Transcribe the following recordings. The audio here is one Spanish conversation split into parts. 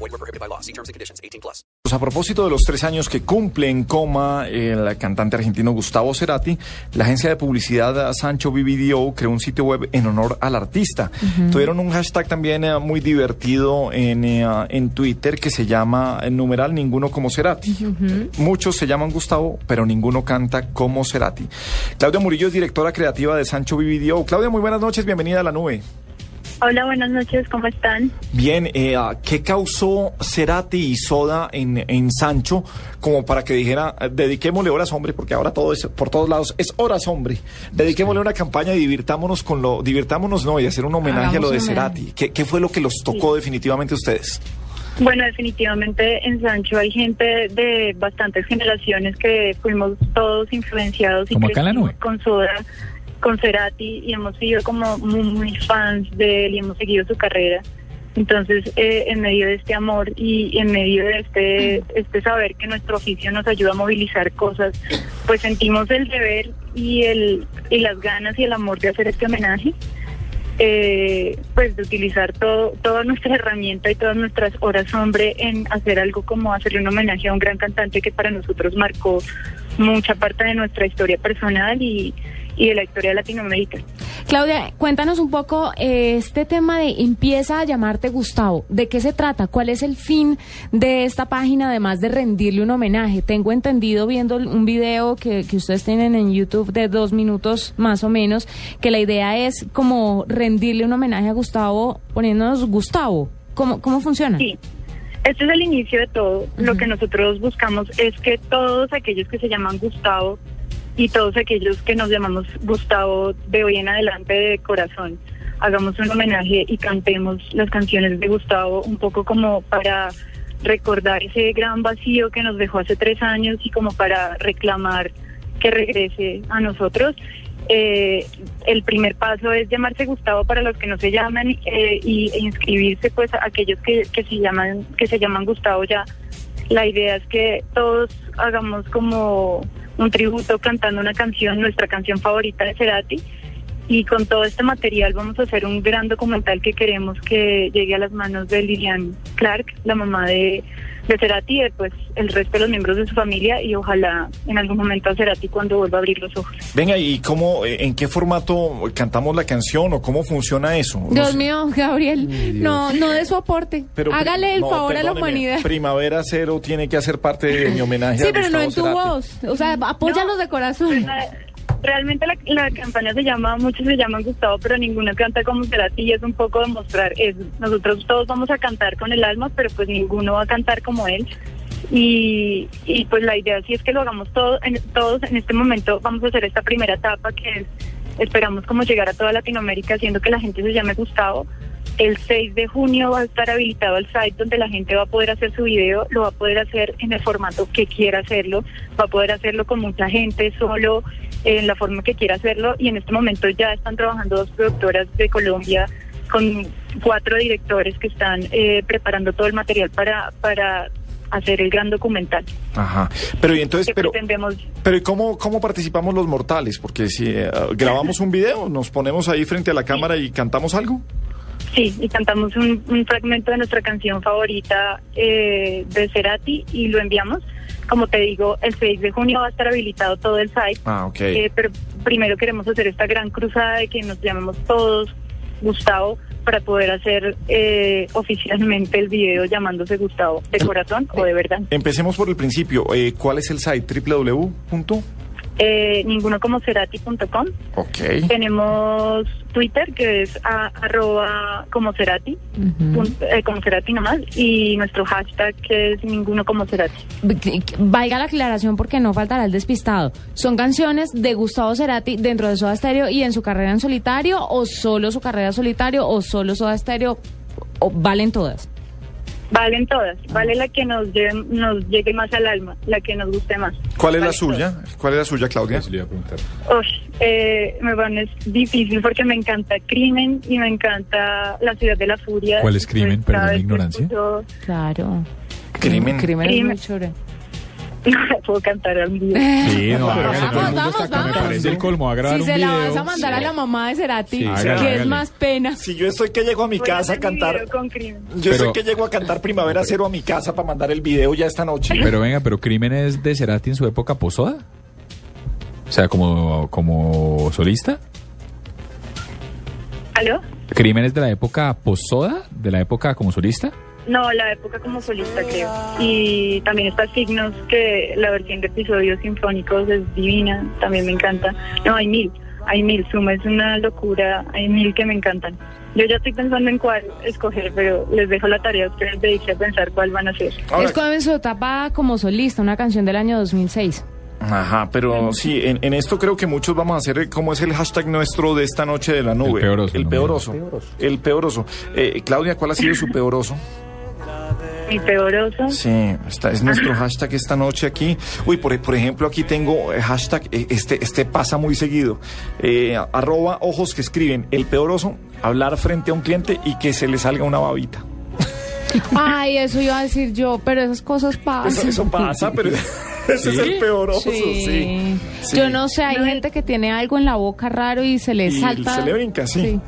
Void were prohibited by law. See terms and conditions. 18 plus. Pues a propósito de los tres años que cumple en coma el cantante argentino Gustavo Cerati, la agencia de publicidad Sancho BBDO creó un sitio web en honor al artista. Tuvieron un hashtag también eh, muy divertido en, eh, en Twitter que se llama el numeral Ninguno como Cerati. Muchos se llaman Gustavo, pero ninguno canta como Cerati. Claudia Murillo es directora creativa de Sancho BBDO. Claudia, muy buenas noches, bienvenida a la nube. Hola, buenas noches, ¿cómo están? Bien, eh, ah, ¿qué causó Cerati y Soda en, en Sancho como para que dijera, eh, dediquémosle horas hombre, porque ahora todo es, por todos lados, es horas hombre, dediquémosle una campaña y divirtámonos con lo, divirtámonos no, y hacer un homenaje a lo de Cerati. ¿Qué, qué fue lo que los tocó definitivamente a ustedes? Bueno, definitivamente en Sancho hay gente de bastantes generaciones que fuimos todos influencidos y Como acá en la nube. con Soda, con Cerati y hemos sido como muy, fans de él y hemos seguido su carrera. Entonces, eh, en medio de este amor y en medio de este, este saber que nuestro oficio nos ayuda a movilizar cosas, pues sentimos el deber y, el, y las ganas y el amor de hacer este homenaje. eh, pues de utilizar todo, toda nuestra herramienta y todas nuestras horas hombre en hacer algo como hacerle un homenaje a un gran cantante que para nosotros marcó mucha parte de nuestra historia personal y, y de la historia de Latinoamérica. Claudia, cuéntanos un poco eh, este tema de empieza a llamarte Gustavo. ¿De qué se trata? ¿Cuál es el fin de esta página además de rendirle un homenaje? Tengo entendido viendo un video que, que ustedes tienen en YouTube de dos minutos más o menos, que la idea es como rendirle un homenaje a Gustavo poniéndonos Gustavo. ¿Cómo, cómo funciona? Sí, este es el inicio de todo. Lo que nosotros buscamos es que todos aquellos que se llaman Gustavo y todos aquellos que nos llamamos Gustavo de hoy en adelante de corazón, hagamos un homenaje y cantemos las canciones de Gustavo un poco como para recordar ese gran vacío que nos dejó hace tres años y como para reclamar que regrese a nosotros. Eh, el primer paso es llamarse Gustavo para los que no se llaman eh, y, e inscribirse pues a aquellos que, que se llaman que se llaman Gustavo ya. La idea es que todos hagamos como un tributo cantando una canción, nuestra canción favorita de Cerati. Y con todo este material vamos a hacer un gran documental que queremos que llegue a las manos de Lilian Clark, la mamá de, de Cerati, y de, pues el resto de los miembros de su familia y ojalá en algún momento a Cerati cuando vuelva a abrir los ojos. Venga, ¿y cómo, eh, en qué formato cantamos la canción o cómo funciona eso? No Dios sé. mío, Gabriel, no, no de su aporte. Pero, Hágale el no, favor a la humanidad. Primavera Cero tiene que hacer parte de mi homenaje Sí, a pero no en tu Gustavo voz. Cerati. O sea, apóyalos de corazón. Realmente la, campaña se llama, muchos se llaman Gustavo, pero ninguno canta como Cerati y es un poco demostrar eso. Nosotros todos vamos a cantar con el alma, pero pues ninguno va a cantar como él. Y, y pues la idea sí es que lo hagamos todo, en, todos en este momento. Vamos a hacer esta primera etapa que es, esperamos como llegar a toda Latinoamérica haciendo que la gente se llame Gustavo. El 6 de junio va a estar habilitado el site donde la gente va a poder hacer su video, lo va a poder hacer en el formato que quiera hacerlo, va a poder hacerlo con mucha gente, solo en la forma que quiera hacerlo y en este momento ya están trabajando dos productoras de Colombia con cuatro directores que están eh, preparando todo el material para, para hacer el gran documental. Ajá. Pero y entonces, pero, pretendemos pero ¿y cómo, cómo participamos los mortales? Porque si eh, grabamos un video, nos ponemos ahí frente a la cámara y cantamos algo. Sí, y cantamos un, un fragmento de nuestra canción favorita eh, de Cerati y lo enviamos. Como te digo, el 6 de junio va a estar habilitado todo el site. Ah, ok. Eh, pero primero queremos hacer esta gran cruzada de que nos llamemos todos Gustavo para poder hacer eh, oficialmente el video llamándose Gustavo de corazón o de verdad. Empecemos por el principio. Eh, ¿Cuál es el site? www. Eh, ninguno como cerati.com. Ok. Tenemos Twitter que es a- arroba como Cerati, pun- eh, como Cerati nomás, y nuestro hashtag que es ninguno como Cerati. Valga la aclaración porque no faltará el despistado. ¿Son canciones de Gustavo Cerati dentro de Soda Stereo y en su carrera en solitario o solo su carrera en solitario o solo Soda Stereo o valen todas? Valen todas, vale la que nos lleve, nos llegue más al alma, la que nos guste más. ¿Cuál es la Vale suya? ¿Cuál es la suya, Claudia? Eso le iba a preguntar. todas. Eh, me pones difícil porque me encanta Crimen y me encanta La Ciudad de la Furia. ¿Cuál es Crimen? Pues, Perdón la ignorancia. escucho- Claro. Crimen. Crimen es Crimen. muy. No la puedo cantar al día. Sí, no, pero hágale, vamos, todo el mundo vamos, está vamos. Me parece el colmo, a grabar Si un se la video. vas a mandar a la mamá de Cerati, Sí, que hágale, es más pena. Si yo estoy que llego a mi Voy casa a cantar, yo estoy que llego a cantar Primavera Cero a mi casa para mandar el video ya esta noche. Pero venga, pero Crimen es de Cerati en su época posoda. O sea, como, como solista. ¿Aló? Crimen es de la época posoda, de la época como solista. No, la época como solista, creo. Y también está Signos, que la versión de episodios sinfónicos es divina, también me encanta. No, hay mil, hay mil, Suma es una locura, hay mil que me encantan. Yo ya estoy pensando en cuál escoger, pero les dejo la tarea a ustedes de irse a pensar cuál van a hacer. Ahora- es como en su etapa como solista, una canción del año 2006. Ajá, pero sí, en, en esto creo que muchos vamos a hacer como es el hashtag nuestro de esta noche de la nube. El peoroso, El peoroso. El peoroso. Eh, Claudia, ¿cuál ha sido su peoroso? Mi peoroso. Sí, esta es nuestro hashtag esta noche aquí. Uy, por, por ejemplo, aquí tengo eh, hashtag, eh, este, este pasa muy seguido. Eh, arroba ojos que escriben, el peoroso, hablar frente a un cliente y que se le salga una babita. Ay, eso iba a decir yo, pero esas cosas pasan. Eso, eso pasa, pero ese es el peoroso, sí. Sí. Sí. Yo no sé, hay No, gente que tiene algo en la boca raro y se le Y salta. se le brinca, sí.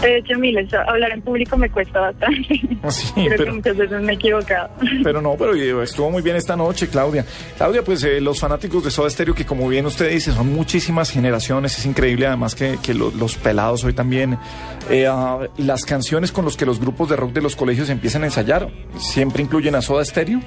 De hecho, miles, hablar en público me cuesta bastante. Sí, Creo pero- que muchas veces me he equivocado. Pero no, pero eh, estuvo muy bien esta noche, Claudia. Claudia, pues eh, los fanáticos de Soda Stereo, que como bien usted dice, son muchísimas generaciones, es increíble además que, que lo- los pelados hoy también, eh, ah, las canciones con los que los grupos de rock de los colegios empiezan a ensayar, siempre incluyen a Soda Stereo.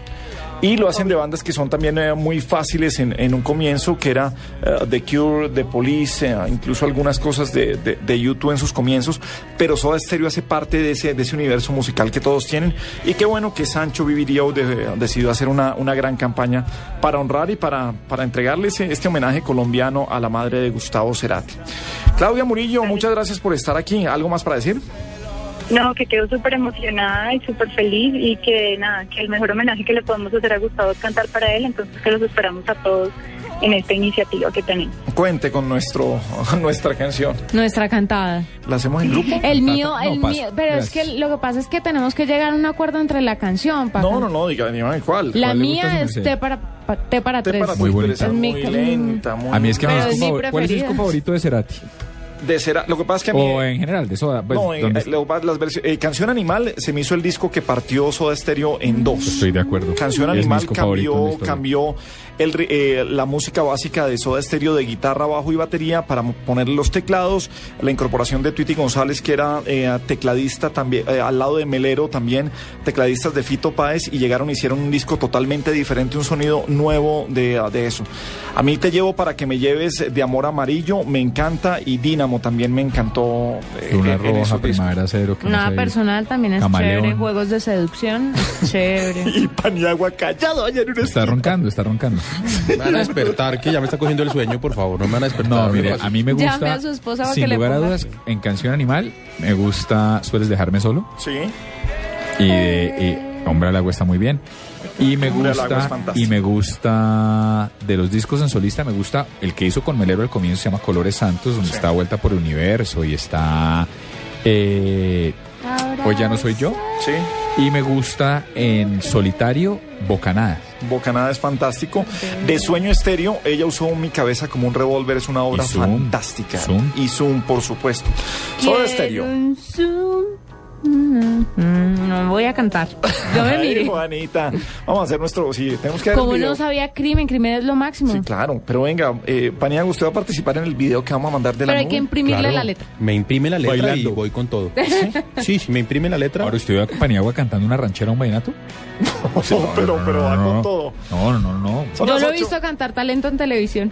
Y lo hacen de bandas que son también eh, muy fáciles en, un comienzo, que era eh, The Cure, The Police, eh, incluso algunas cosas de, de, YouTube en sus comienzos, pero Soda Stereo hace parte de ese, de ese universo musical que todos tienen. Y qué bueno que Sancho Vivirio de- decidió hacer una, una gran campaña para honrar y para, para entregarle ese- este homenaje colombiano a la madre de Gustavo Cerati. Claudia Murillo, muchas gracias por estar aquí. ¿Algo más para decir? No, que quedo súper emocionada y súper feliz y que nada, que el mejor homenaje que le podemos hacer a Gustavo es cantar para él, entonces que los esperamos a todos en esta iniciativa que tenemos. Cuente con nuestro, nuestra canción. Nuestra cantada. ¿La hacemos en grupo? El mío, No, el paso. mío, pero es que lo que pasa es que tenemos que llegar a un acuerdo entre la canción, Paco. No, no, no, diga, dígame cuál. La ¿Cuál le gusta a mía es? T para, pa- T para tres. para Muy muy bonita. muy Es lenta, muy A mí es que es favor- ¿Cuál es disco preferida. favorito de Cerati? De Cera- Lo que pasa es que a mí... O en general, de Soda. Pues, no, en- ¿dónde eh, lo que pasa- las eh, Canción Animal se me hizo el disco que partió Soda Stereo en dos. Estoy de acuerdo. Canción Animal cambió, cambió el, eh, la música básica de Soda Stereo de guitarra, bajo y batería para poner los teclados, la incorporación de Tweety González que era eh, tecladista también, al lado de Melero también, tecladistas de Fito Páez y llegaron y hicieron un disco totalmente diferente, un sonido nuevo de, de eso. A mí te llevo para que me lleves de Amor Amarillo, me encanta y Dínamo también me encantó. eh, Una en- en roja, primavera cero. que no Nada sé. personal también es Camaleón. chévere. Juegos de seducción, chévere. Y Paniagua callado allá en una Está roncando, está roncando. Me van a despertar, que ya me está cogiendo el sueño, por favor. No me van a despertar. No, mire, a mí me gusta. Llame a su esposa para sin que le lugar a dudas, en Canción Animal, me gusta Sueles dejarme solo. Sí. Y, de, y Hombre al agua está muy bien. Y me Hombre gusta, y me gusta de los discos en solista, me gusta el que hizo con Melero al comienzo, se llama Colores Santos, donde está Vuelta por el Universo y está eh, Hoy ya no soy yo. Sí. Y me gusta en solitario Bocanada. Bocanada es fantástico. De Sueño Estéreo, ella usó Mi Cabeza como un revólver, es una obra Y Zoom. fantástica. Zoom. Y Zoom, por supuesto. Soda Estéreo. Un zoom. Mm, mm, No voy a cantar. Yo me Ay, miré. Juanita. Vamos a hacer nuestro. Sí, tenemos que Como no sabía crimen, crimen es lo máximo. Sí, claro. Pero venga, eh, Paniagua, usted va a participar en el video que vamos a mandar de la Pero hay nube? que imprimirle Claro, la letra. Me imprime la letra Bailando. y voy con todo. Sí, sí, me imprime la letra. Ahora usted ve a Paniagua cantando una ranchera a un vallenato. No, pero, pero va no, con no. todo. No, no, no, no. Yo lo he visto cantar talento en televisión.